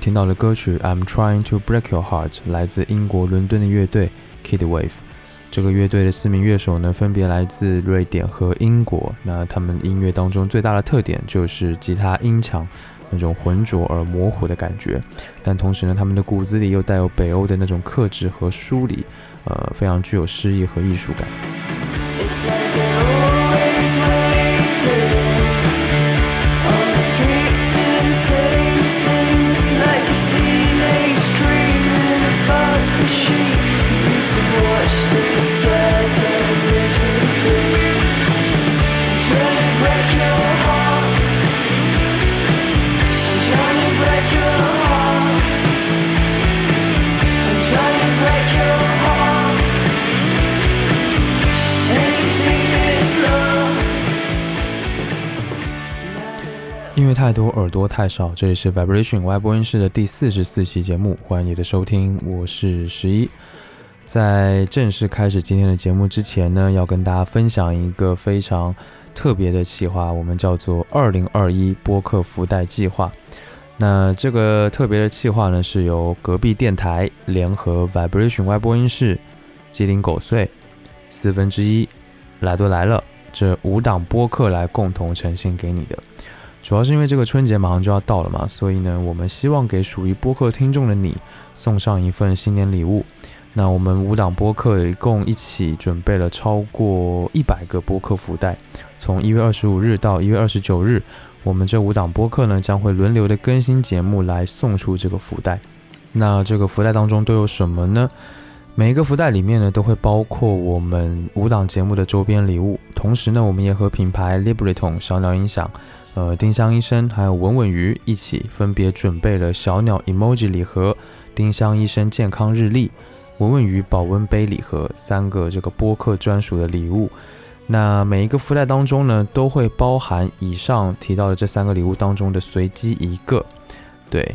听到的歌曲《I'm Trying to Break Your Heart》来自英国伦敦的乐队 Kid Wave。这个乐队的四名乐手呢，分别来自瑞典和英国。那他们音乐当中最大的特点就是吉他音强那种浑浊而模糊的感觉，但同时呢，他们的骨子里又带有北欧的那种克制和疏离，呃，非常具有诗意和艺术感。乐太多，耳朵太少。这里是 Vibration 外播音室的第四十四期节目，欢迎你的收听，我是十一。在正式开始今天的节目之前呢，要跟大家分享一个非常特别的企划，我们叫做“二零二一播客福袋计划”。那这个特别的企划呢，是由隔壁电台联合 Vibration 外播音室、鸡零狗碎、四分之一、来都来了这五档播客来共同呈现给你的。主要是因为这个春节马上就要到了嘛，所以呢，我们希望给属于播客听众的你送上一份新年礼物。那我们五档播客一共一起准备了超过一百个播客福袋，从一月二十五日到一月二十九日，我们这五档播客呢将会轮流的更新节目来送出这个福袋。那这个福袋当中都有什么呢？每一个福袋里面呢都会包括我们五档节目的周边礼物，同时呢，我们也和品牌 Libreton 小鸟音响。呃，丁香医生还有文文鱼一起分别准备了小鸟 emoji 礼盒、丁香医生健康日历、文文鱼保温杯礼盒三个这个播客专属的礼物。那每一个福袋当中呢，都会包含以上提到的这三个礼物当中的随机一个。对，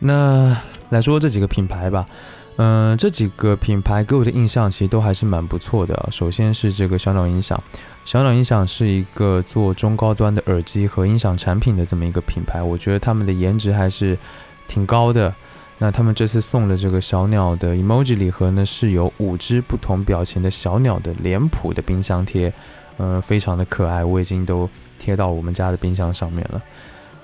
那来说这几个品牌吧。嗯，这几个品牌给我的印象其实都还是蛮不错的。首先是这个小鸟音响，小鸟音响是一个做中高端的耳机和音响产品的这么一个品牌，我觉得他们的颜值还是挺高的。那他们这次送的这个小鸟的 emoji 礼盒呢，是有五只不同表情的小鸟的脸谱的冰箱贴，嗯，非常的可爱，我已经都贴到我们家的冰箱上面了。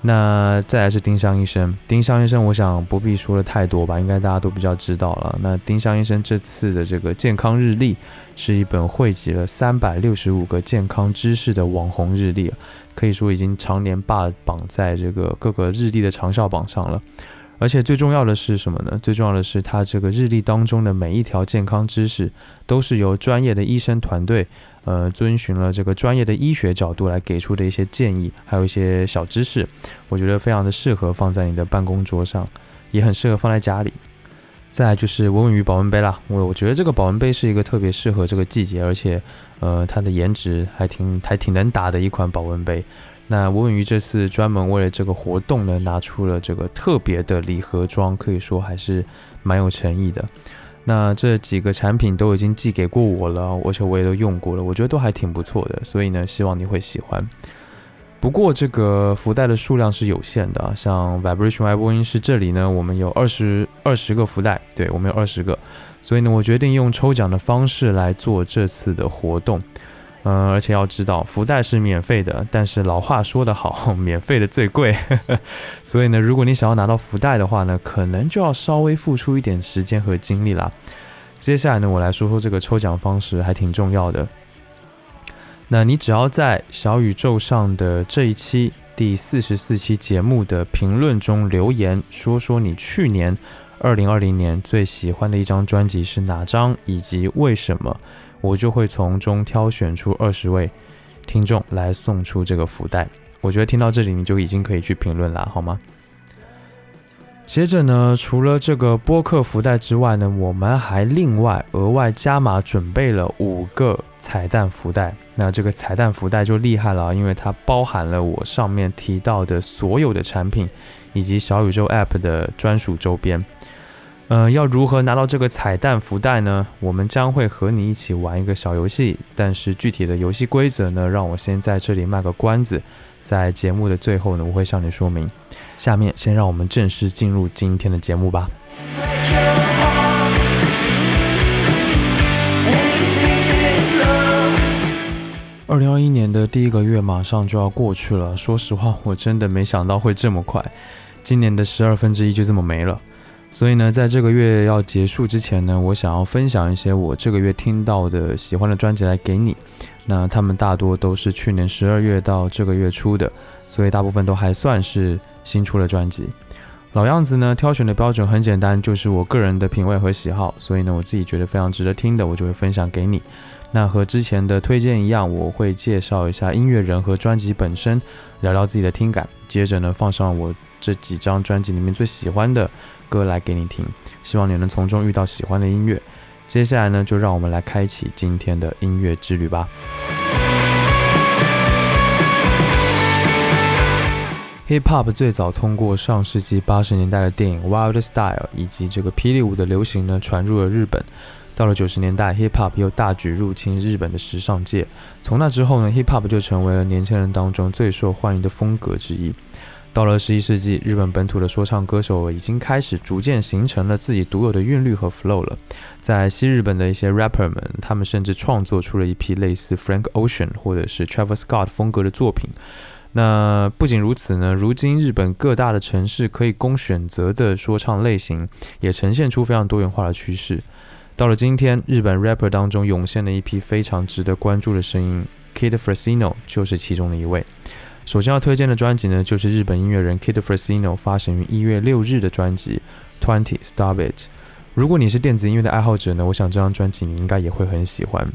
那再来是丁香医生，丁香医生，我想不必说的太多吧，应该大家都比较知道了。那丁香医生这次的这个健康日历，是一本汇集了三百六十五个健康知识的网红日历，可以说已经常年霸榜在这个各个日历的长效榜上了。而且最重要的是什么呢？最重要的是它这个日历当中的每一条健康知识，都是由专业的医生团队。呃，遵循了这个专业的医学角度来给出的一些建议，还有一些小知识，我觉得非常的适合放在你的办公桌上，也很适合放在家里。再就是文文鱼保温杯啦，我我觉得这个保温杯是一个特别适合这个季节，而且呃它的颜值还挺还挺能打的一款保温杯。那文文鱼这次专门为了这个活动呢，拿出了这个特别的礼盒装，可以说还是蛮有诚意的。那这几个产品都已经寄给过我了，而且我也都用过了，我觉得都还挺不错的，所以呢，希望你会喜欢。不过这个福袋的数量是有限的，像 Vibration 外播音室这里呢，我们有二十二十个福袋，对我们有二十个，所以呢，我决定用抽奖的方式来做这次的活动。嗯，而且要知道，福袋是免费的，但是老话说得好，免费的最贵。所以呢，如果你想要拿到福袋的话呢，可能就要稍微付出一点时间和精力啦。接下来呢，我来说说这个抽奖方式，还挺重要的。那你只要在小宇宙上的这一期第四十四期节目的评论中留言，说说你去年二零二零年最喜欢的一张专辑是哪张，以及为什么。我就会从中挑选出二十位听众来送出这个福袋。我觉得听到这里你就已经可以去评论了，好吗？接着呢，除了这个播客福袋之外呢，我们还另外额外加码准备了五个彩蛋福袋。那这个彩蛋福袋就厉害了，因为它包含了我上面提到的所有的产品，以及小宇宙 App 的专属周边。嗯，要如何拿到这个彩蛋福袋呢？我们将会和你一起玩一个小游戏，但是具体的游戏规则呢，让我先在这里卖个关子，在节目的最后呢，我会向你说明。下面先让我们正式进入今天的节目吧。二零二一年的第一个月马上就要过去了，说实话，我真的没想到会这么快，今年的十二分之一就这么没了。所以呢，在这个月要结束之前呢，我想要分享一些我这个月听到的喜欢的专辑来给你。那他们大多都是去年十二月到这个月出的，所以大部分都还算是新出的专辑。老样子呢，挑选的标准很简单，就是我个人的品味和喜好。所以呢，我自己觉得非常值得听的，我就会分享给你。那和之前的推荐一样，我会介绍一下音乐人和专辑本身，聊聊自己的听感。接着呢，放上我这几张专辑里面最喜欢的歌来给你听，希望你能从中遇到喜欢的音乐。接下来呢，就让我们来开启今天的音乐之旅吧。Hip Hop 最早通过上世纪八十年代的电影《Wild Style》以及这个霹雳舞的流行呢，传入了日本。到了九十年代，Hip Hop 又大举入侵日本的时尚界。从那之后呢，Hip Hop 就成为了年轻人当中最受欢迎的风格之一。到了十一世纪，日本本土的说唱歌手已经开始逐渐形成了自己独有的韵律和 flow 了。在西日本的一些 rapper 们，他们甚至创作出了一批类似 Frank Ocean 或者是 Travis Scott 风格的作品。那不仅如此呢，如今日本各大的城市可以供选择的说唱类型，也呈现出非常多元化的趋势。到了今天，日本 rapper 当中涌现了一批非常值得关注的声音，Kid Fresino 就是其中的一位。首先要推荐的专辑呢，就是日本音乐人 Kid Fresino 发行于一月六日的专辑《Twenty Stop It》。如果你是电子音乐的爱好者呢，我想这张专辑你应该也会很喜欢。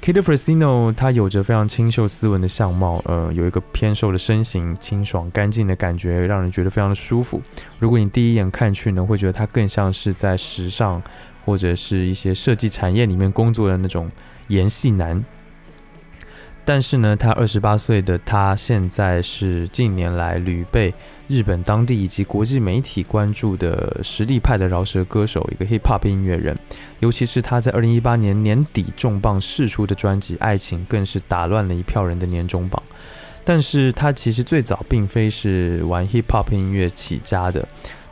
Kid Fresino 他有着非常清秀斯文的相貌，呃，有一个偏瘦的身形，清爽干净的感觉，让人觉得非常的舒服。如果你第一眼看去呢，会觉得他更像是在时尚。或者是一些设计产业里面工作的那种演戏男，但是呢，他二十八岁的他现在是近年来屡被日本当地以及国际媒体关注的实力派的饶舌歌手，一个 hip hop 音乐人。尤其是他在二零一八年年底重磅释出的专辑《爱情》，更是打乱了一票人的年终榜。但是他其实最早并非是玩 hip hop 音乐起家的。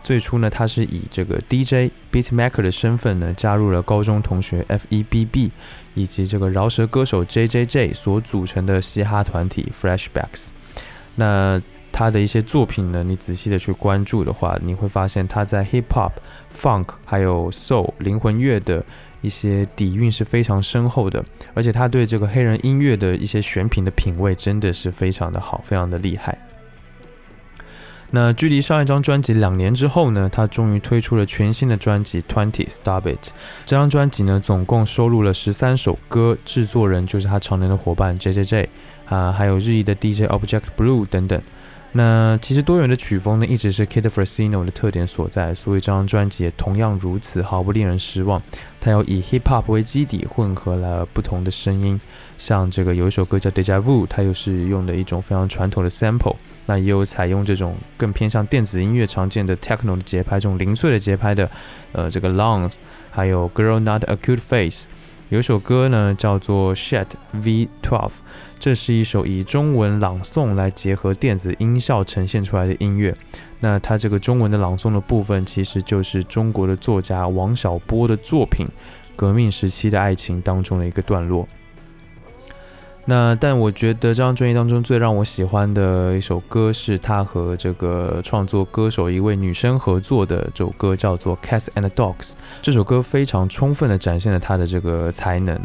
最初呢，他是以这个 DJ beatmaker 的身份呢，加入了高中同学 F.E.B.B 以及这个饶舌歌手 J.J.J 所组成的嘻哈团体 Flashbacks。那他的一些作品呢，你仔细的去关注的话，你会发现他在 hip hop、funk 还有 soul 灵魂乐的一些底蕴是非常深厚的，而且他对这个黑人音乐的一些选品的品味真的是非常的好，非常的厉害。那距离上一张专辑两年之后呢，他终于推出了全新的专辑《Twenty Stop It》。这张专辑呢，总共收录了十三首歌，制作人就是他常年的伙伴 J J J 啊，还有日裔的 DJ Object Blue 等等。那其实多元的曲风呢，一直是 Kid Fresino 的特点所在，所以这张专辑也同样如此，毫不令人失望。它有以 Hip Hop 为基底，混合了不同的声音，像这个有一首歌叫 Deja Vu，它又是用的一种非常传统的 Sample，那也有采用这种更偏向电子音乐常见的 Techno 的节拍，这种零碎的节拍的，呃，这个 Lungs，还有 Girl Not a Cute Face。有首歌呢，叫做 Shet V12，这是一首以中文朗诵来结合电子音效呈现出来的音乐。那它这个中文的朗诵的部分，其实就是中国的作家王小波的作品《革命时期的爱情》当中的一个段落。那但我觉得这张专辑当中最让我喜欢的一首歌是他和这个创作歌手一位女生合作的这首歌，叫做《Cats and Dogs》。这首歌非常充分地展现了他的这个才能。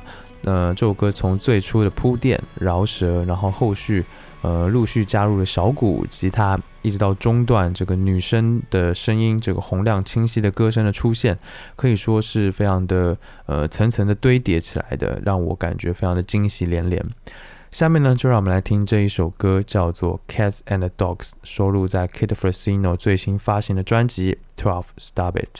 呃，这首歌从最初的铺垫、饶舌，然后后续。呃，陆续加入了小鼓、吉他，一直到中段，这个女生的声音，这个洪亮清晰的歌声的出现，可以说是非常的呃层层的堆叠起来的，让我感觉非常的惊喜连连。下面呢，就让我们来听这一首歌，叫做《Cats and Dogs》，收录在 Kid Fresino 最新发行的专辑《Twelve Stop It》。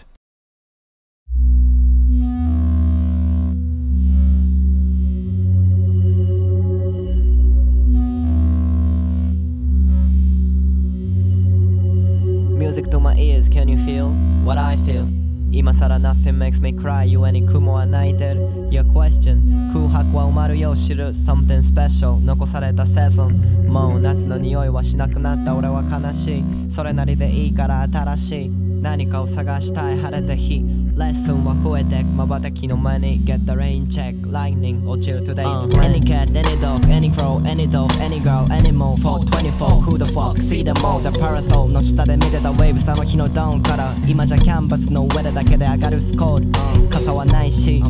Music to my ears, can you feel what I feel? 今更 nothing makes me cry 故に雲は泣いてる Your question 空白は埋まるよう知る Something special 残されたセゾンもう夏の匂いはしなくなった俺は悲しいそれなりでいいから新しい何かを探したい晴れた日レッスンは増えてく瞬きの間に Get the rain check lightning 落ちる today's、uh, Any cat, any dog, any crow, any dog, any girl, any more 424 Who the fuck, see them all The parasol の下で見てた waves あの日のダウンから今じゃキャンバスの上でだけで上がるスコール、uh, 傘はないし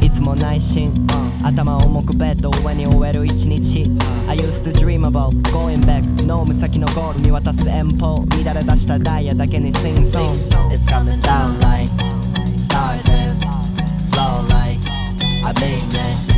いつも内心、uh, 頭重くベッド上に終える一日、uh, I used to dream about going back ノーム先のゴール見渡す遠方乱れ出したダイヤだけに sing song It's coming down like stars and flow like I mean it,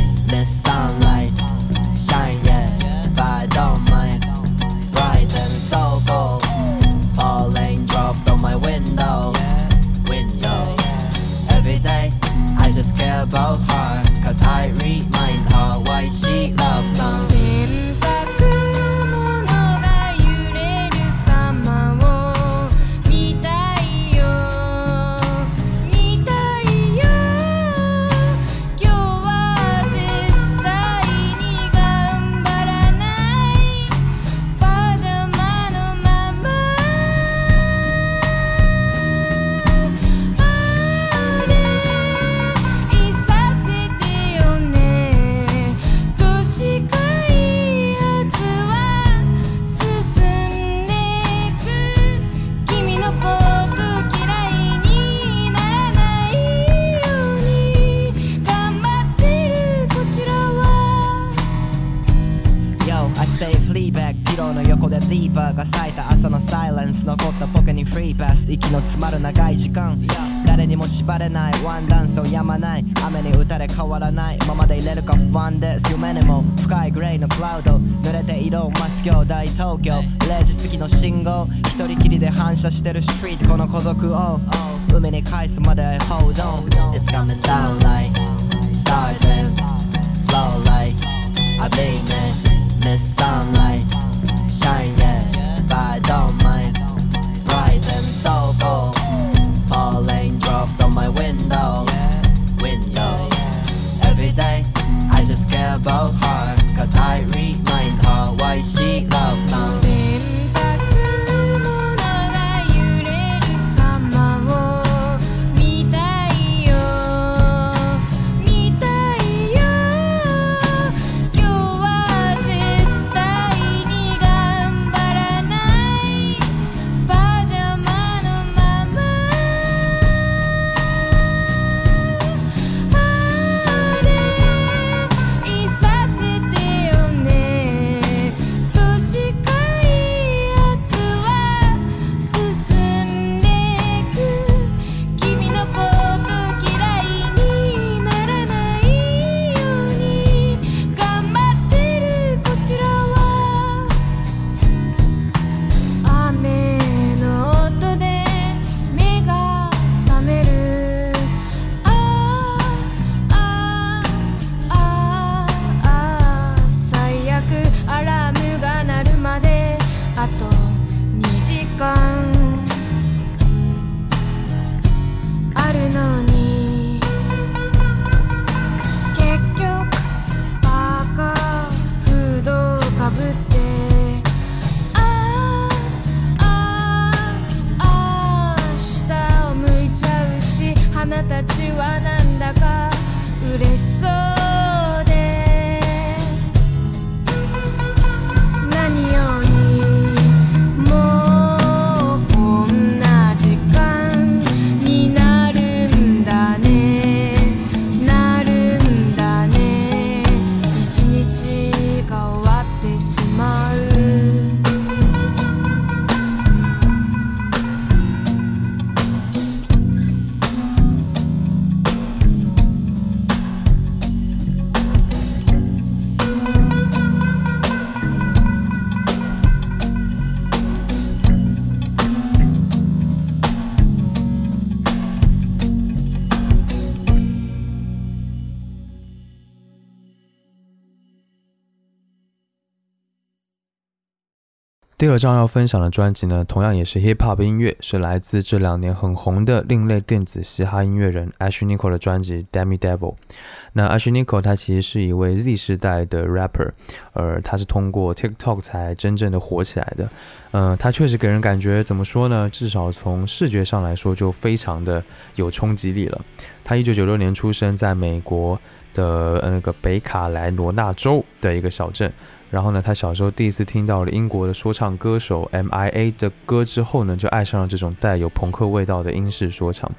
息の詰まる長い時間。誰にも縛れない。ワンダンスをやまない。雨に打たれ変わらない。ままで入れるか。不安です。夢にも。深いグレーのクラウド。濡れて色を増す今日大東京。0時過ぎの信号。一人きりで反射してる。ストリートこの孤独を。海に返すまで。Hold on. It's coming down like stars and flow like I mean it miss sunlight. Shine yeah but I don't 第二张要分享的专辑呢，同样也是 hip hop 音乐，是来自这两年很红的另类电子嘻哈音乐人 Ashley Nicole 的专辑 Demi Devil。那 Ashley Nicole 他其实是一位 Z 世代的 rapper，而他是通过 TikTok 才真正的火起来的。嗯，他确实给人感觉怎么说呢？至少从视觉上来说，就非常的有冲击力了。他一九九六年出生在美国的那个北卡莱罗纳州的一个小镇。然后呢，他小时候第一次听到了英国的说唱歌手 M.I.A 的歌之后呢，就爱上了这种带有朋克味道的英式说唱。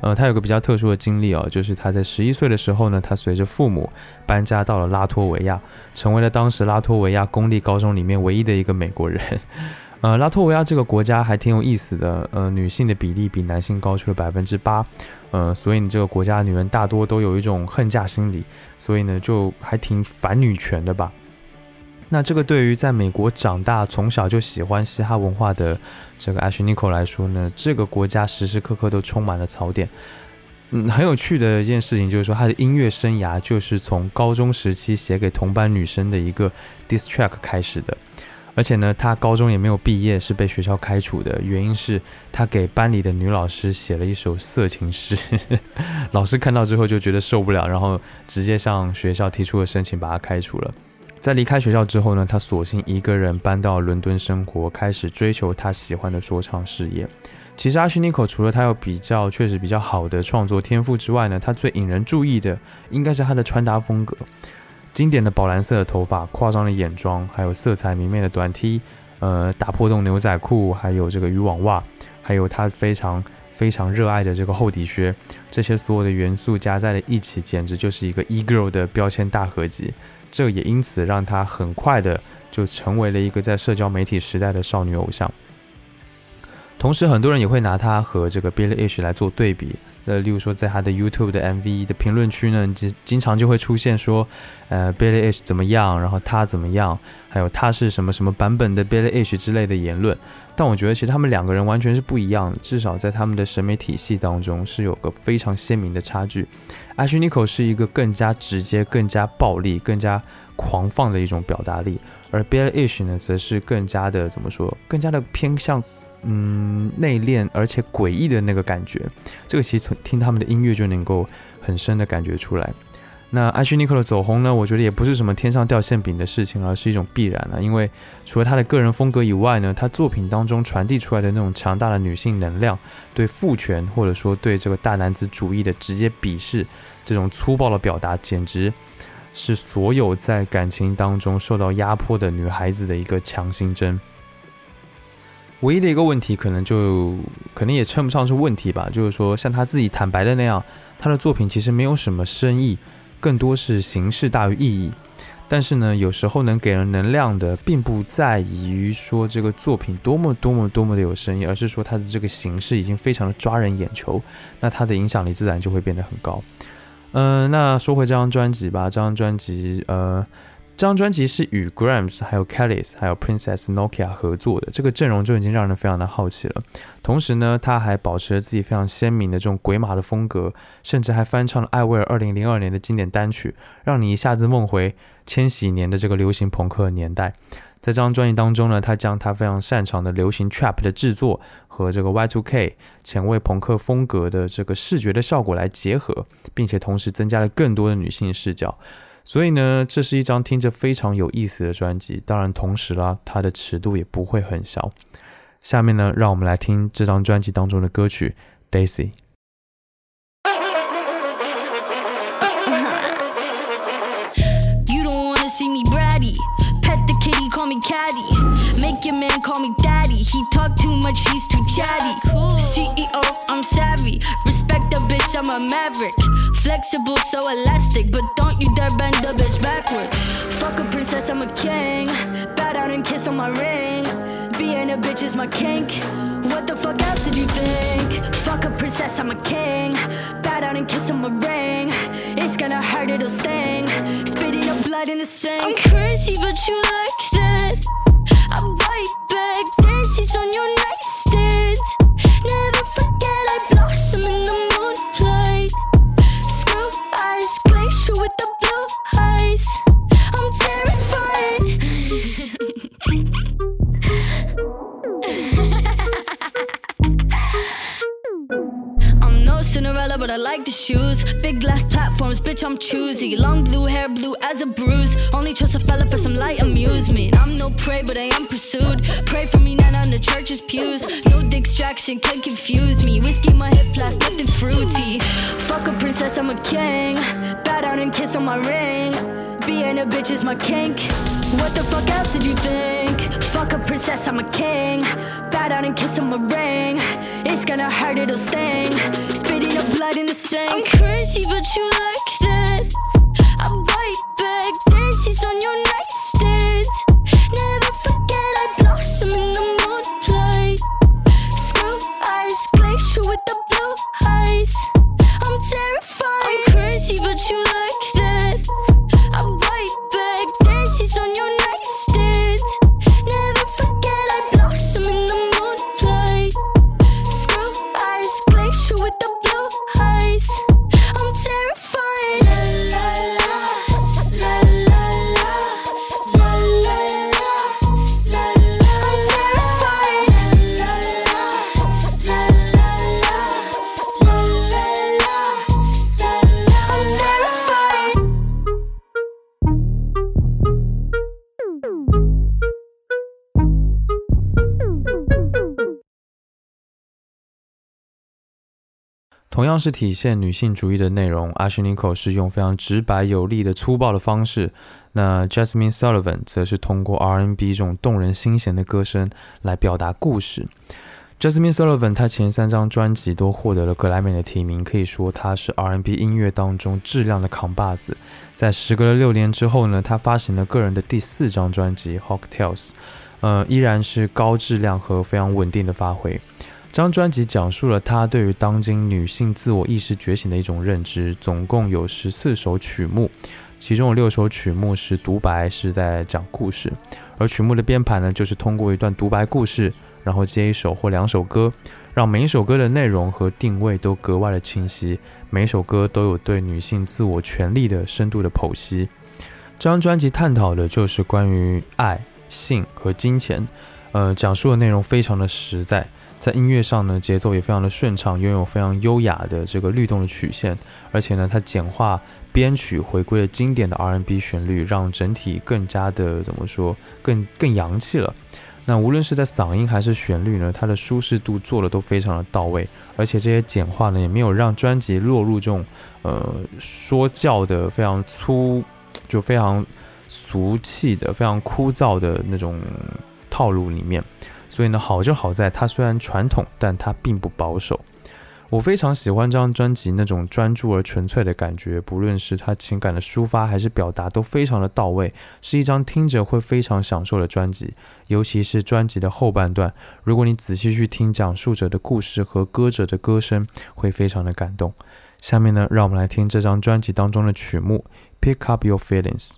呃，他有个比较特殊的经历哦，就是他在十一岁的时候呢，他随着父母搬家到了拉脱维亚，成为了当时拉脱维亚公立高中里面唯一的一个美国人。呃，拉脱维亚这个国家还挺有意思的，呃，女性的比例比男性高出了百分之八，呃，所以你这个国家女人大多都有一种恨嫁心理，所以呢，就还挺反女权的吧。那这个对于在美国长大、从小就喜欢嘻哈文化的这个 Ash Nico 来说呢，这个国家时时刻刻都充满了槽点。嗯，很有趣的一件事情就是说，他的音乐生涯就是从高中时期写给同班女生的一个 diss track 开始的。而且呢，他高中也没有毕业，是被学校开除的，原因是他给班里的女老师写了一首色情诗，老师看到之后就觉得受不了，然后直接向学校提出了申请，把他开除了。在离开学校之后呢，他索性一个人搬到伦敦生活，开始追求他喜欢的说唱事业。其实阿虚尼可除了他有比较确实比较好的创作天赋之外呢，他最引人注意的应该是他的穿搭风格。经典的宝蓝色的头发、夸张的眼妆，还有色彩明媚的短 T，呃，大破洞牛仔裤，还有这个渔网袜，还有他非常非常热爱的这个厚底靴，这些所有的元素加在了一起，简直就是一个 e girl 的标签大合集。这也因此让她很快的就成为了一个在社交媒体时代的少女偶像。同时，很多人也会拿她和这个 Billie Eilish 来做对比。呃，例如说，在他的 YouTube 的 MV 的评论区呢，经经常就会出现说，呃，Billie H 怎么样，然后他怎么样，还有他是什么什么版本的 Billie H 之类的言论。但我觉得，其实他们两个人完全是不一样的，至少在他们的审美体系当中是有个非常鲜明的差距。Ashley Nicole 是一个更加直接、更加暴力、更加狂放的一种表达力，而 Billie H 呢，则是更加的怎么说，更加的偏向。嗯，内敛而且诡异的那个感觉，这个其实从听他们的音乐就能够很深的感觉出来。那艾希尼克的走红呢，我觉得也不是什么天上掉馅饼的事情，而是一种必然了。因为除了他的个人风格以外呢，他作品当中传递出来的那种强大的女性能量，对父权或者说对这个大男子主义的直接鄙视，这种粗暴的表达，简直是所有在感情当中受到压迫的女孩子的一个强心针。唯一的一个问题，可能就可能也称不上是问题吧，就是说像他自己坦白的那样，他的作品其实没有什么深意，更多是形式大于意义。但是呢，有时候能给人能量的，并不在于说这个作品多么多么多么的有深意，而是说它的这个形式已经非常的抓人眼球，那它的影响力自然就会变得很高。嗯，那说回这张专辑吧，这张专辑，呃。这张专辑是与 Grams、还有 Kellys、还有 Princess Nokia 合作的，这个阵容就已经让人非常的好奇了。同时呢，他还保持了自己非常鲜明的这种鬼马的风格，甚至还翻唱了艾薇儿二零零二年的经典单曲，让你一下子梦回千禧年的这个流行朋克年代。在这张专辑当中呢，他将他非常擅长的流行 Trap 的制作和这个 Y2K 前卫朋克风格的这个视觉的效果来结合，并且同时增加了更多的女性视角。所以呢，这是一张听着非常有意思的专辑。当然，同时啦，它的尺度也不会很小。下面呢，让我们来听这张专辑当中的歌曲《Daisy》。He talk too much, he's too chatty. Cool. CEO, I'm savvy. Respect the bitch, I'm a maverick. Flexible, so elastic, but don't you dare bend the bitch backwards. Fuck a princess, I'm a king. Bow down and kiss on my ring. Being a bitch is my kink. What the fuck else did you think? Fuck a princess, I'm a king. Bow down and kiss on my ring. It's gonna hurt, it'll sting. Spitting up blood in the sink. I'm crazy, but you like that. I bite back, daisies on your nightstand. with the blue eyes. I'm terrified. I'm no Cinderella, but I like the shoes. Big glass platforms, bitch, I'm choosy. Long blue hair, blue as a bruise. Only trust a fella for some light amusement. I'm no prey, but I am pursued. Pray for me, not on the church's pews. No distraction can confuse me. Whiskey, my hip, plus nothing fruity. Fuck a princess, I'm a king. Bow down and kiss on my ring. Being a bitch is my kink. What the fuck else did you think? Fuck a princess, I'm a king. Bow down and kiss on my ring. It's gonna hurt, it'll sting. Spitting up blood in the sink. I'm crazy, but you like that. I bite back, dances on your nightstand. 同样是体现女性主义的内容，阿什尼口是用非常直白有力的粗暴的方式，那 Jasmine Sullivan 则是通过 R&B 这种动人心弦的歌声来表达故事。Jasmine Sullivan 她前三张专辑都获得了格莱美的提名，可以说她是 R&B 音乐当中质量的扛把子。在时隔了六年之后呢，她发行了个人的第四张专辑《Hawk Tales》，呃，依然是高质量和非常稳定的发挥。这张专辑讲述了她对于当今女性自我意识觉醒的一种认知，总共有十四首曲目，其中有六首曲目是独白，是在讲故事，而曲目的编排呢，就是通过一段独白故事，然后接一首或两首歌，让每一首歌的内容和定位都格外的清晰，每首歌都有对女性自我权利的深度的剖析。这张专辑探讨的就是关于爱、性和金钱，呃，讲述的内容非常的实在。在音乐上呢，节奏也非常的顺畅，拥有非常优雅的这个律动的曲线，而且呢，它简化编曲，回归了经典的 R&B 旋律，让整体更加的怎么说，更更洋气了。那无论是在嗓音还是旋律呢，它的舒适度做的都非常的到位，而且这些简化呢，也没有让专辑落入这种呃说教的非常粗，就非常俗气的、非常枯燥的那种套路里面。所以呢，好就好在它虽然传统，但它并不保守。我非常喜欢这张专辑那种专注而纯粹的感觉，不论是它情感的抒发还是表达，都非常的到位，是一张听着会非常享受的专辑。尤其是专辑的后半段，如果你仔细去听讲述者的故事和歌者的歌声，会非常的感动。下面呢，让我们来听这张专辑当中的曲目《Pick Up Your Feelings》。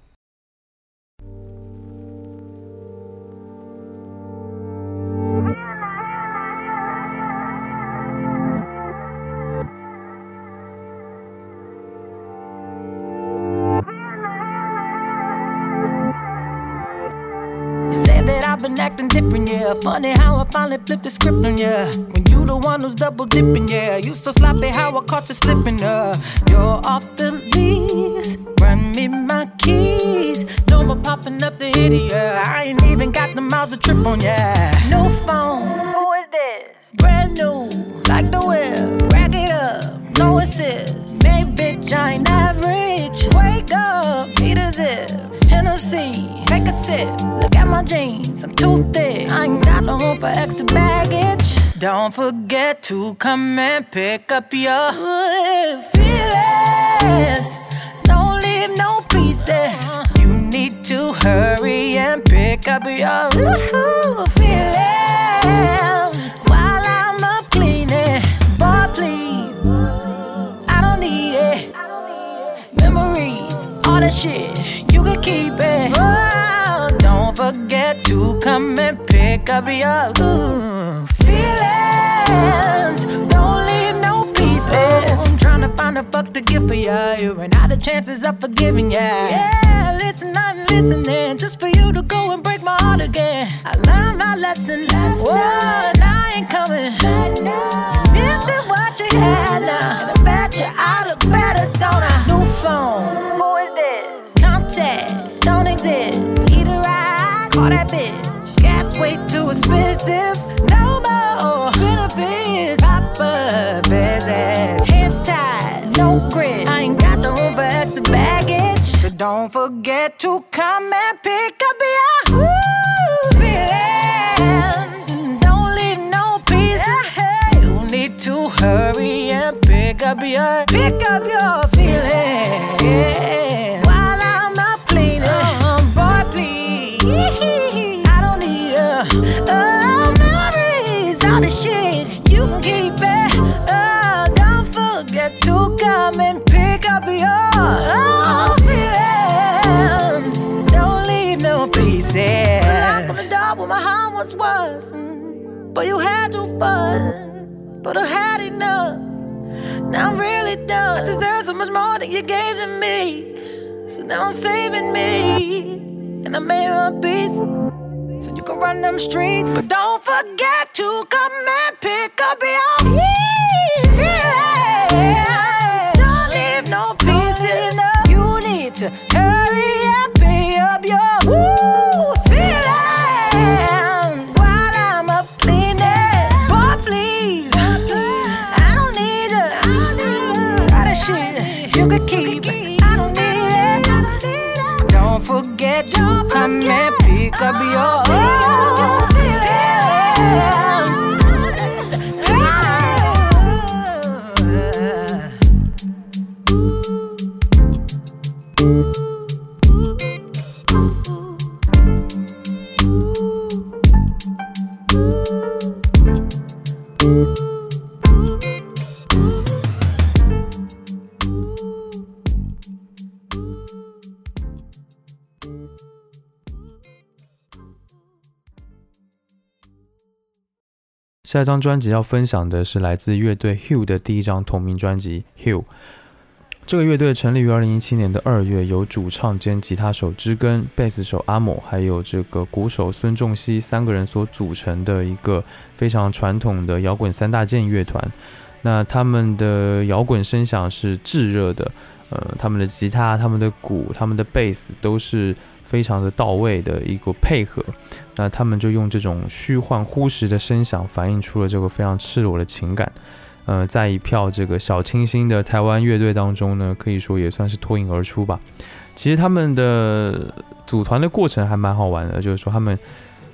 I've been acting different, yeah. Funny how I finally flipped the script on ya. When you the one who's double dipping, yeah. You so sloppy how I caught you slipping, uh. You're off the lease. Run me my keys. No more popping up the hit, yeah. I ain't even got the miles to trip on, yeah. No phone. Who is this? Brand new, like the whip. Rack it up, no assist. Hey, bitch, I ain't average. Wake up, need a zip. Hennessy, take a sip. Look at my jeans, I'm too thick. I ain't got no room for extra baggage. Don't forget to come and pick up your feelings. Don't leave no pieces. You need to hurry and pick up your feelings while I'm up cleaning. Boy, please, I don't need it. Memories, all that shit, keep it. Oh, don't forget to come and pick up your ooh, feelings. Don't leave no pieces. I'm trying to find a fuck to give for ya. You ran out of chances of forgiving ya. Yeah, listen, I'm listening just for you to go and break my heart again. I learned my lesson last time. I ain't coming. This is what you had now. And I bet you I look better, don't I? New phone, that bitch. Gas way too expensive. No more benefits. Proper visit. Hands tied, no grit. I ain't got the room for extra baggage. So don't forget to come and pick up your feeling. Don't leave no pieces. You need to hurry and pick up your pick up your once was. But you had too fun. But I had enough. Now I'm really done. I deserve so much more than you gave to me. So now I'm saving me. And I made a peace. So you can run them streets. But don't forget to come and pick up your I be your 下一张专辑要分享的是来自乐队 Hugh 的第一张同名专辑《Hugh》。这个乐队成立于二零一七年的二月，由主唱兼吉他手知根、贝斯手阿某，还有这个鼓手孙仲熙三个人所组成的一个非常传统的摇滚三大件乐团。那他们的摇滚声响是炙热的，呃，他们的吉他、他们的鼓、他们的贝斯都是非常的到位的一个配合。那他们就用这种虚幻忽实的声响，反映出了这个非常赤裸的情感。呃，在一票这个小清新的台湾乐队当中呢，可以说也算是脱颖而出吧。其实他们的组团的过程还蛮好玩的，就是说他们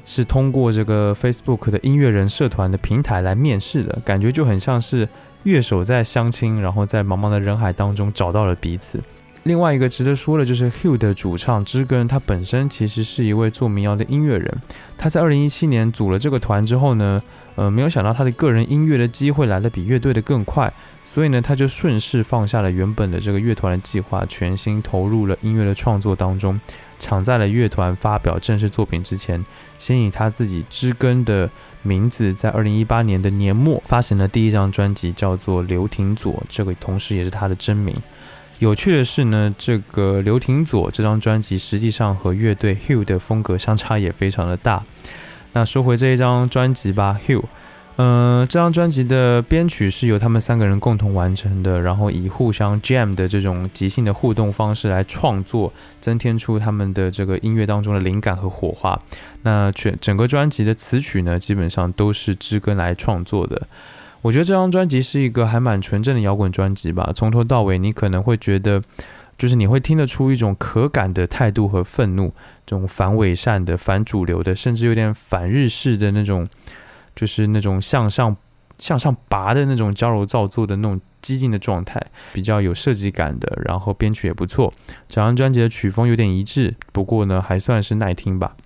是通过这个 Facebook 的音乐人社团的平台来面试的，感觉就很像是乐手在相亲，然后在茫茫的人海当中找到了彼此。另外一个值得说的就是 Hugh 的主唱知根，他本身其实是一位做民谣的音乐人。他在2017年组了这个团之后呢，呃，没有想到他的个人音乐的机会来的比乐队的更快，所以呢，他就顺势放下了原本的这个乐团的计划，全心投入了音乐的创作当中。抢在了乐团发表正式作品之前，先以他自己知根的名字，在2018年的年末发行了第一张专辑，叫做刘廷佐，这个同时也是他的真名。有趣的是呢，这个刘廷佐这张专辑实际上和乐队 Hugh 的风格相差也非常的大。那说回这一张专辑吧，Hugh，呃，这张专辑的编曲是由他们三个人共同完成的，然后以互相 jam 的这种即兴的互动方式来创作，增添出他们的这个音乐当中的灵感和火花。那全整个专辑的词曲呢，基本上都是知根来创作的。我觉得这张专辑是一个还蛮纯正的摇滚专辑吧，从头到尾你可能会觉得，就是你会听得出一种可感的态度和愤怒，这种反伪善的、反主流的，甚至有点反日式的那种，就是那种向上向上拔的那种矫揉造作的那种激进的状态，比较有设计感的，然后编曲也不错。整张专辑的曲风有点一致，不过呢还算是耐听吧。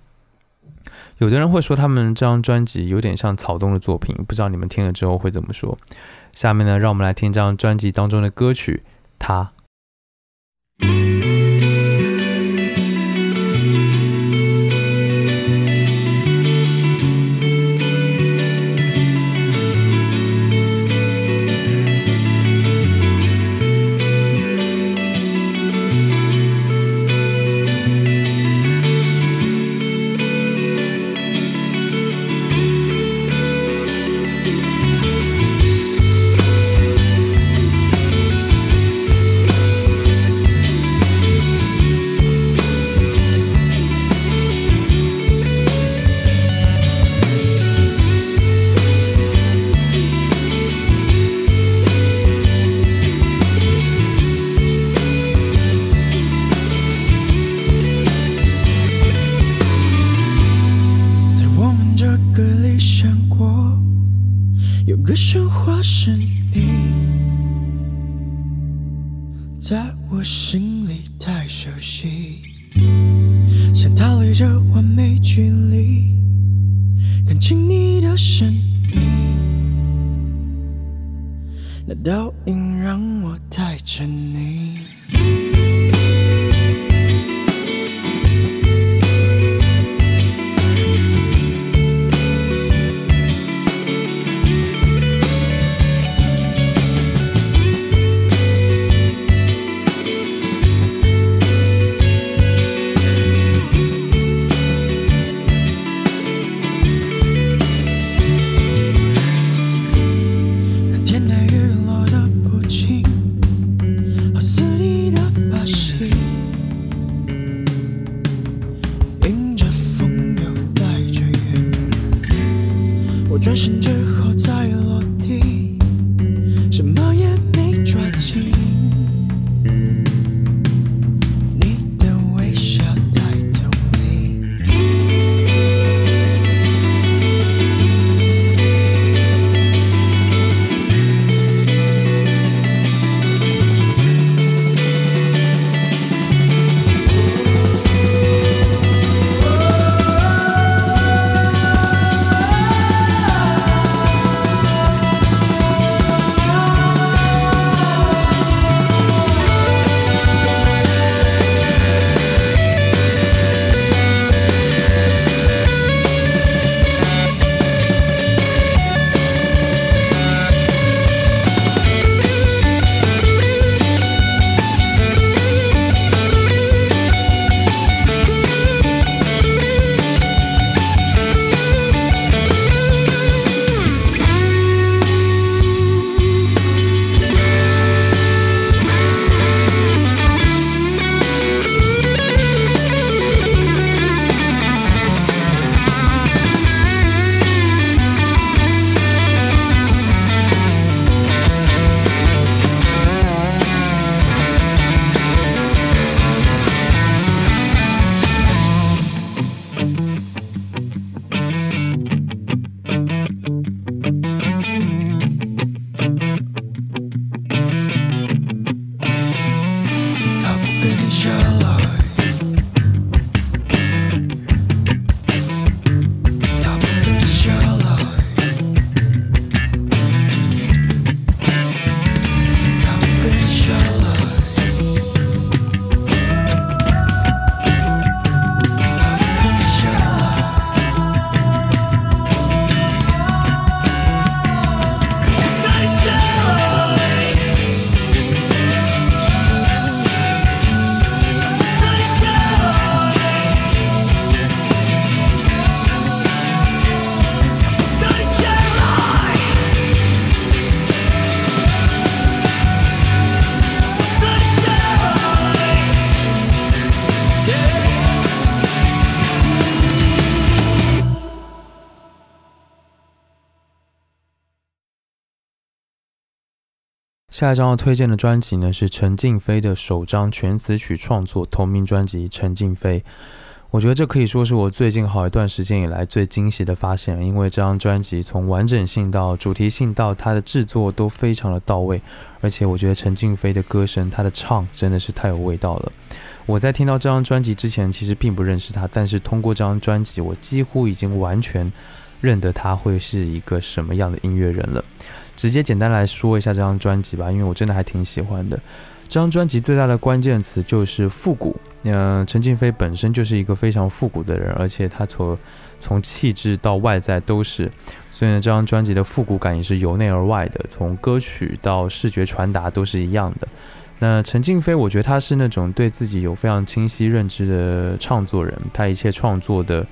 有的人会说他们这张专辑有点像草东的作品，不知道你们听了之后会怎么说？下面呢，让我们来听这张专辑当中的歌曲《他》。下一张要推荐的专辑呢是陈静飞的首张全词曲创作同名专辑《陈静飞》。我觉得这可以说是我最近好一段时间以来最惊喜的发现，因为这张专辑从完整性到主题性到它的制作都非常的到位，而且我觉得陈静飞的歌声，他的唱真的是太有味道了。我在听到这张专辑之前，其实并不认识他，但是通过这张专辑，我几乎已经完全认得他会是一个什么样的音乐人了。直接简单来说一下这张专辑吧，因为我真的还挺喜欢的。这张专辑最大的关键词就是复古。嗯、陈静飞本身就是一个非常复古的人，而且他从从气质到外在都是，所以呢，这张专辑的复古感也是由内而外的，从歌曲到视觉传达都是一样的。那陈静飞，我觉得他是那种对自己有非常清晰认知的创作人，他一切创作的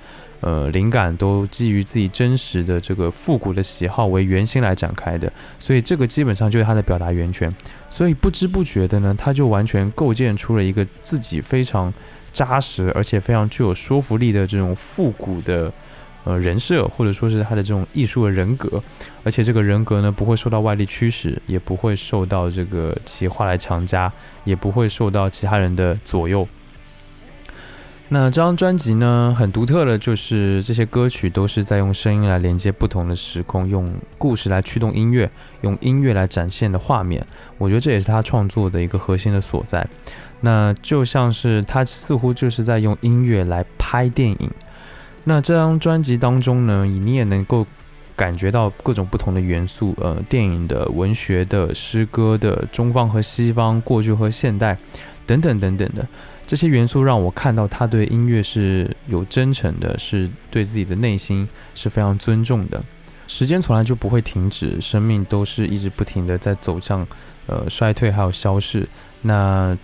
呃灵感都基于自己真实的这个复古的喜好为圆心来展开的，所以这个基本上就是他的表达源泉。所以不知不觉的呢，他就完全构建出了一个自己非常扎实而且非常具有说服力的这种复古的呃人设，或者说是他的这种艺术的人格。而且这个人格呢，不会受到外力驱使，也不会受到这个企划来强加，也不会受到其他人的左右。那这张专辑呢，很独特的就是这些歌曲都是在用声音来连接不同的时空，用故事来驱动音乐，用音乐来展现的画面。我觉得这也是他创作的一个核心的所在。那就像是他似乎就是在用音乐来拍电影。那这张专辑当中呢，你也能够感觉到各种不同的元素，呃，电影的、文学的、诗歌的、中方和西方、过去和现代等等等等的。这些元素让我看到他对音乐是有真诚的，是对自己的内心是非常尊重的。时间从来就不会停止，生命都是一直不停的在走向呃衰退还有消逝。那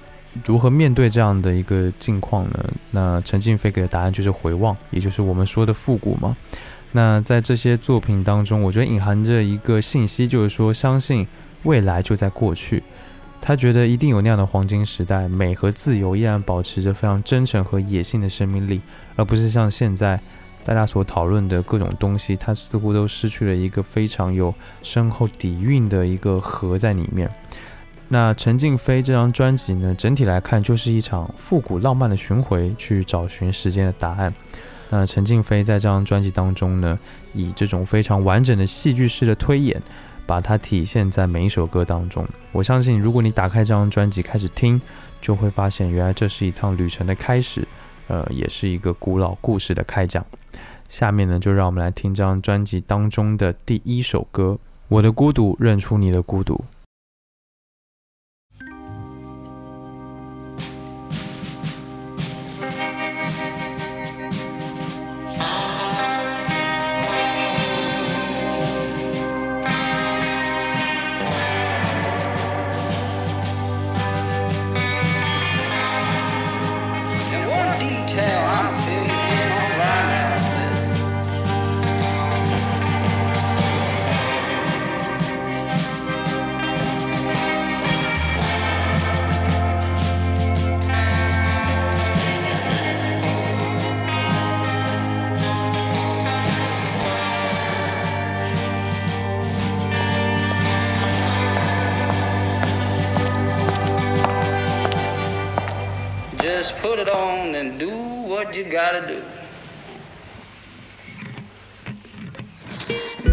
如何面对这样的一个境况呢？那陈静飞给的答案就是回望，也就是我们说的复古嘛。那在这些作品当中，我觉得隐含着一个信息，就是说相信未来就在过去。他觉得一定有那样的黄金时代，美和自由依然保持着非常真诚和野性的生命力，而不是像现在大家所讨论的各种东西，它似乎都失去了一个非常有深厚底蕴的一个核在里面。那陈静飞这张专辑呢，整体来看就是一场复古浪漫的巡回，去找寻时间的答案。那陈静飞在这张专辑当中呢，以这种非常完整的戏剧式的推演。把它体现在每一首歌当中。我相信，如果你打开这张专辑开始听，就会发现，原来这是一趟旅程的开始，呃，也是一个古老故事的开讲。下面呢，就让我们来听这张专辑当中的第一首歌《我的孤独认出你的孤独》。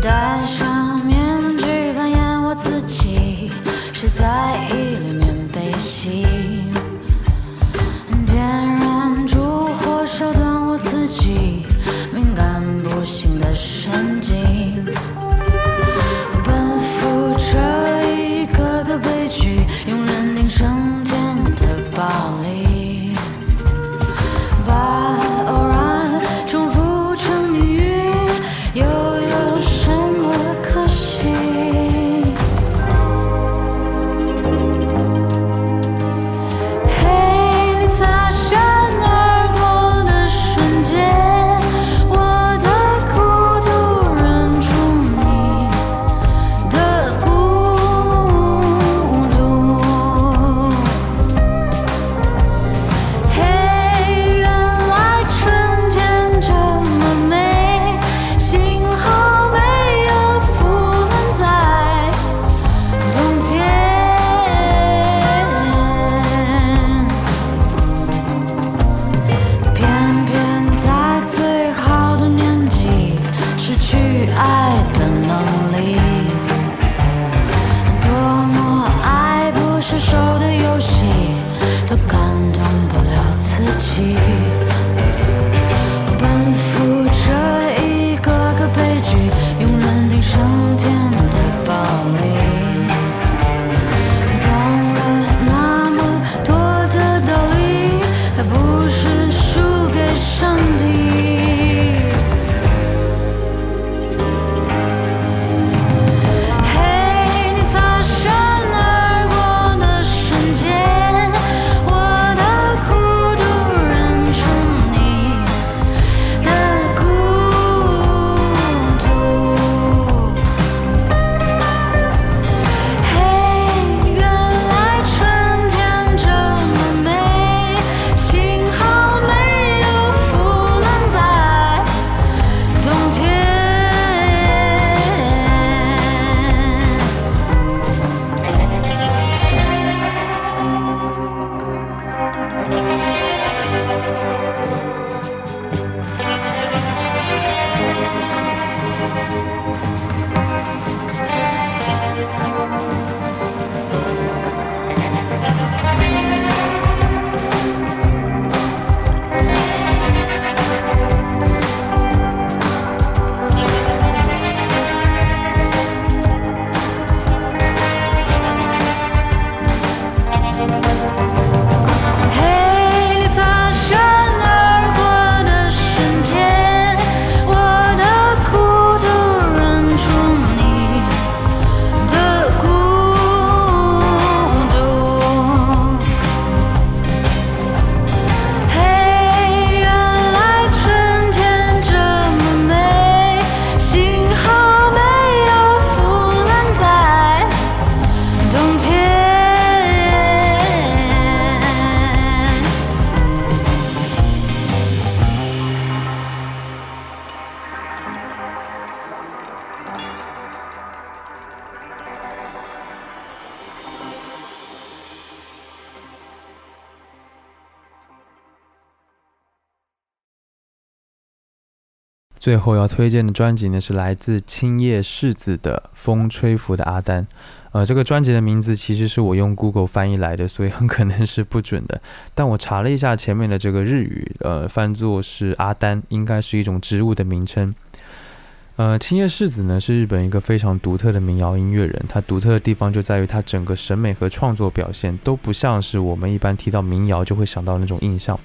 戴上面具扮演我自己，是在最后要推荐的专辑呢，是来自青叶世子的《风吹拂的阿丹》。呃，这个专辑的名字其实是我用 Google 翻译来的，所以很可能是不准的。但我查了一下前面的这个日语，呃，翻作是阿丹，应该是一种植物的名称。呃，青叶世子呢是日本一个非常独特的民谣音乐人，他独特的地方就在于他整个审美和创作表现都不像是我们一般提到民谣就会想到那种印象。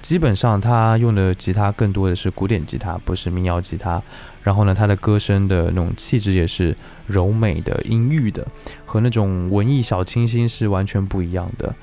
基本上他用的吉他更多的是古典吉他，不是民谣吉他。然后呢，他的歌声的那种气质也是柔美的、阴郁的，和那种文艺小清新是完全不一样的。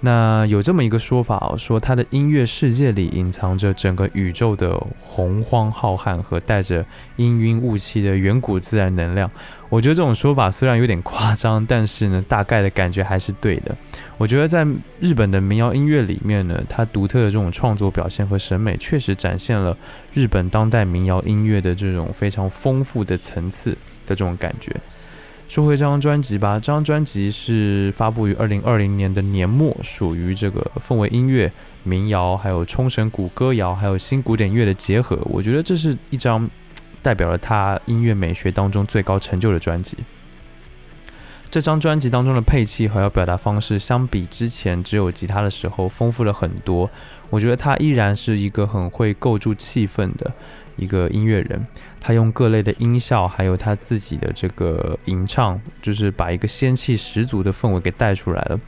那有这么一个说法哦，说他的音乐世界里隐藏着整个宇宙的洪荒浩瀚和带着氤氲雾气的远古自然能量。我觉得这种说法虽然有点夸张，但是呢，大概的感觉还是对的。我觉得在日本的民谣音乐里面呢，它独特的这种创作表现和审美，确实展现了日本当代民谣音乐的这种非常丰富的层次的这种感觉。说回这张专辑吧，这张专辑是发布于二零二零年的年末，属于这个氛围音乐、民谣，还有冲绳古歌谣，还有新古典乐的结合。我觉得这是一张代表了他音乐美学当中最高成就的专辑。这张专辑当中的配器和要表达方式，相比之前只有吉他的时候丰富了很多。我觉得他依然是一个很会构筑气氛的一个音乐人。他用各类的音效，还有他自己的这个吟唱，就是把一个仙气十足的氛围给带出来了。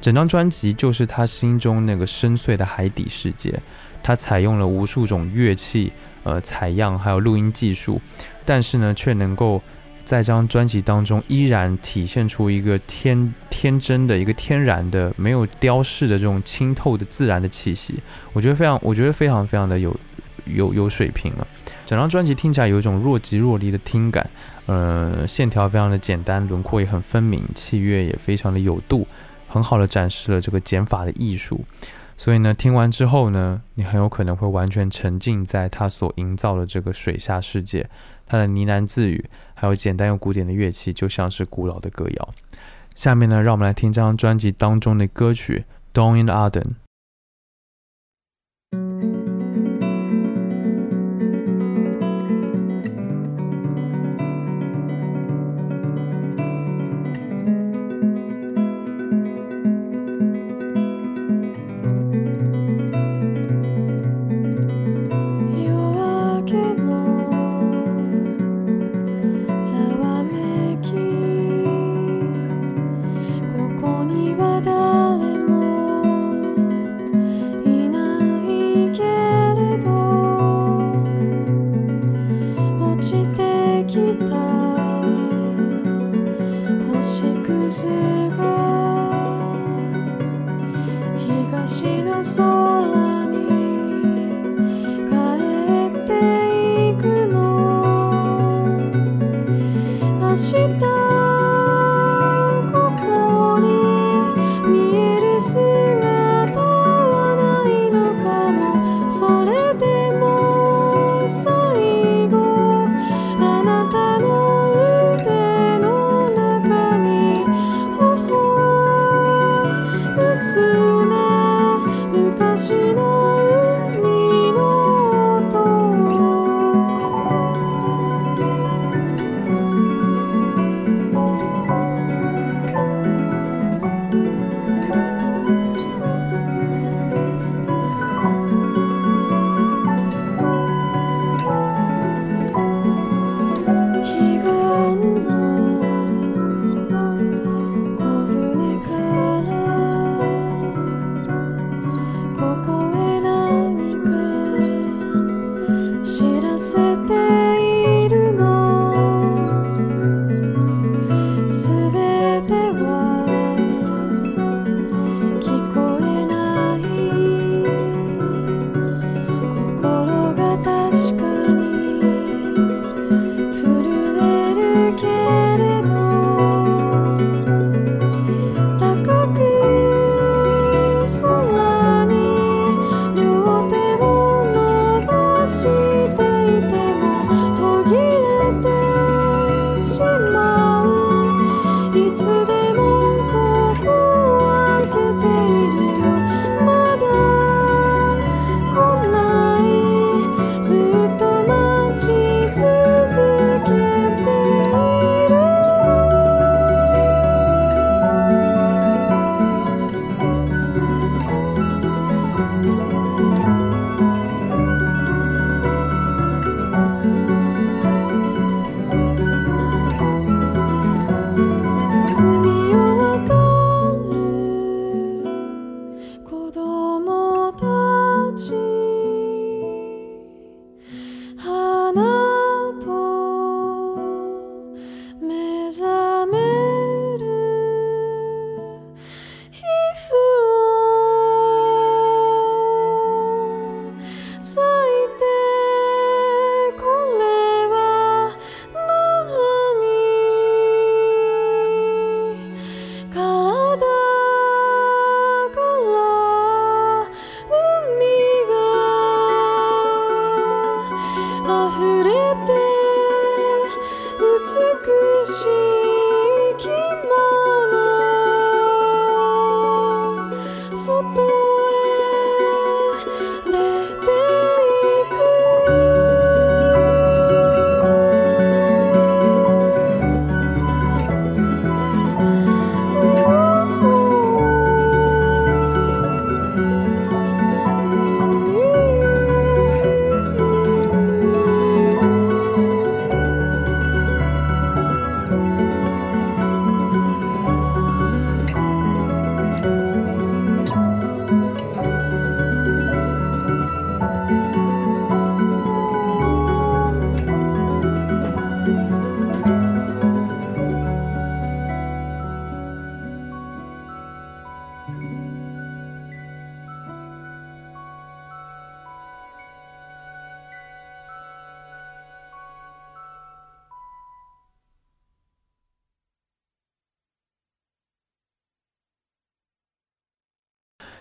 整张专辑就是他心中那个深邃的海底世界。他采用了无数种乐器、呃采样，还有录音技术，但是呢，却能够在这张专辑当中依然体现出一个天天真的一个天然的、没有雕饰的这种清透的自然的气息。我觉得非常，我觉得非常非常的有有有水平了。整张专辑听起来有一种若即若离的听感，呃，线条非常的简单，轮廓也很分明，器乐也非常的有度，很好的展示了这个减法的艺术。所以呢，听完之后呢，你很有可能会完全沉浸在他所营造的这个水下世界，他的呢喃自语，还有简单又古典的乐器，就像是古老的歌谣。下面呢，让我们来听这张专辑当中的歌曲《Dawn in the Arden》。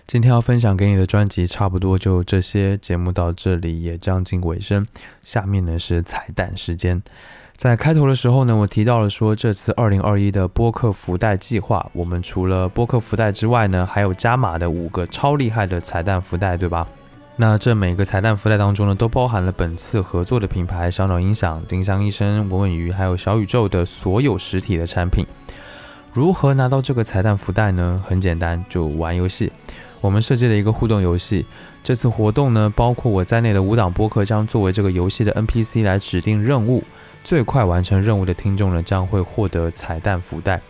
今天要分享给你的专辑差不多就这些，节目到这里也将近尾声。下面呢是彩蛋时间。在开头的时候呢，我提到了说这次二零二一的播客福袋计划，我们除了播客福袋之外呢，还有加码的五个超厉害的彩蛋福袋，对吧？那这每个彩蛋福袋当中呢，都包含了本次合作的品牌小鸟音响、丁香医生、文文鱼还有小宇宙的所有实体的产品。如何拿到这个彩蛋福袋呢？很简单，就玩游戏。我们设计了一个互动游戏。这次活动呢，包括我在内的五档播客将作为这个游戏的 NPC 来指定任务。最快完成任务的听众呢，将会获得彩蛋福袋。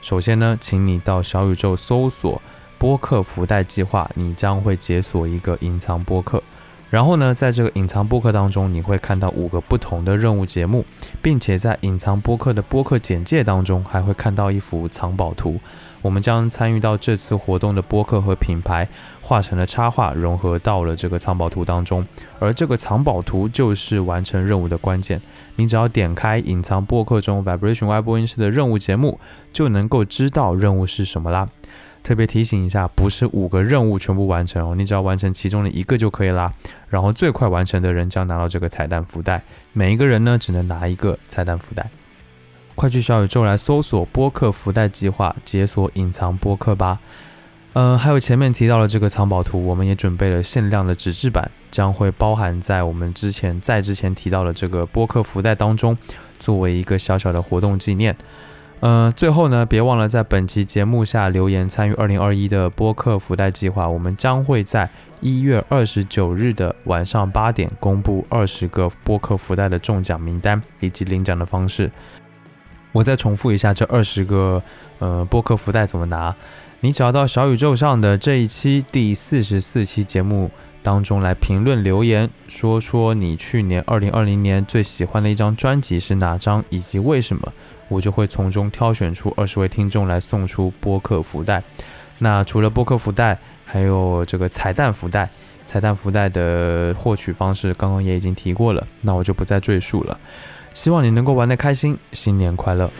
首先呢，请你到小宇宙搜索“播客福袋计划”，你将会解锁一个隐藏播客。然后呢，在这个隐藏播客当中，你会看到五个不同的任务节目，并且在隐藏播客的播客简介当中，还会看到一幅藏宝图。我们将参与到这次活动的播客和品牌画成了插画，融合到了这个藏宝图当中。而这个藏宝图就是完成任务的关键。你只要点开隐藏播客中 VibrationY 播音室的任务节目，就能够知道任务是什么啦。特别提醒一下，不是五个任务全部完成哦，你只要完成其中的一个就可以啦。然后最快完成的人将拿到这个彩蛋福袋，每一个人呢只能拿一个彩蛋福袋。快去小宇宙来搜索播客福袋计划，解锁隐藏播客吧。嗯，还有前面提到的这个藏宝图，我们也准备了限量的纸质版，将会包含在我们之前在之前提到的这个播客福袋当中，作为一个小小的活动纪念。嗯，最后呢，别忘了在本期节目下留言参与二零二一的播客福袋计划。我们将会在一月二十九日的晚上八点公布二十个播客福袋的中奖名单以及领奖的方式。我再重复一下这二十个呃播客福袋怎么拿。你只要到小宇宙上的这一期第四十四期节目当中来评论留言，说说你去年二零二零年最喜欢的一张专辑是哪张以及为什么。我就会从中挑选出二十位听众来送出播客福袋。那除了播客福袋，还有这个彩蛋福袋。彩蛋福袋的获取方式刚刚也已经提过了，那我就不再赘述了。希望你能够玩得开心，新年快乐！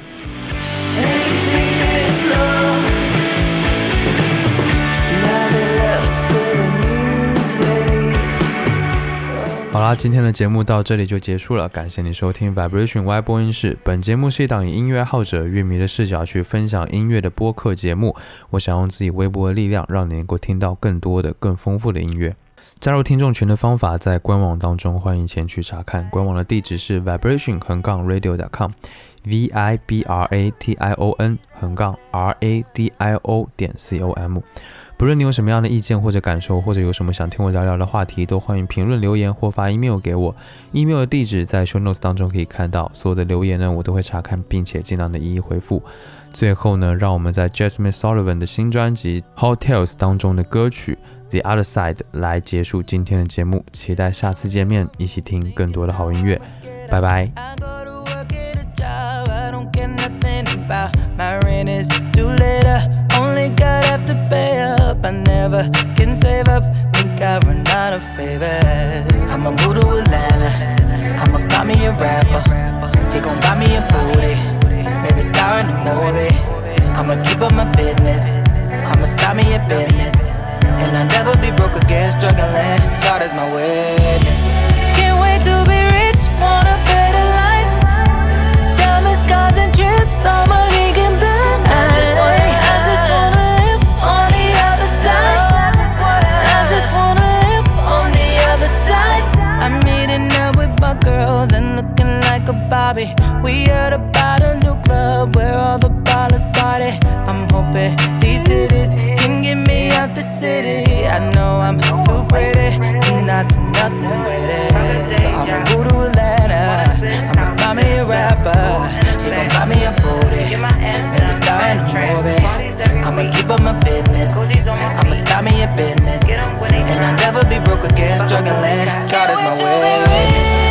好啦，今天的节目到这里就结束了，感谢你收听 Vibration Y 播音室。本节目是一档以音乐爱好者、乐迷的视角去分享音乐的播客节目。我想用自己微薄的力量，让你能够听到更多的、更丰富的音乐。加入听众群的方法在官网当中，欢迎前去查看。官网的地址是 vibration 横杠 radio.com，v i b r a t i o n 横杠 r a d i o 点 c o m。不论你有什么样的意见或者感受，或者有什么想听我聊聊的话题，都欢迎评论留言或发 email 给我。email 的地址在 show notes 当中可以看到。所有的留言呢，我都会查看，并且尽量的一一回复。最后呢，让我们在 Jasmine Sullivan 的新专辑 Hotels 当中的歌曲 The Other Side 来结束今天的节目。期待下次见面，一起听更多的好音乐。拜拜。I never can save up. Think I run out of favors. I'ma move to Atlanta. I'ma find me a rapper. He gon' buy me a booty. star in the movie. I'ma keep up my business. I'ma stop me a business. And I'll never be broke again, struggling. God is my witness. Can't wait to be rich, want a better life. Diamonds, cars, and trips. I just wanna, I just wanna live on the other side. I just wanna live on the other side. I'm meeting up with my girls and looking like a Bobby. We are the city. I know I'm too pretty to not do nothing with it. So I'ma move to Atlanta. I'ma find me a rapper. He gon' buy me a booty. Maybe star in a movie. I'ma keep up my business. I'ma start me a business. And I'll never be broke again, struggling. God is my witness.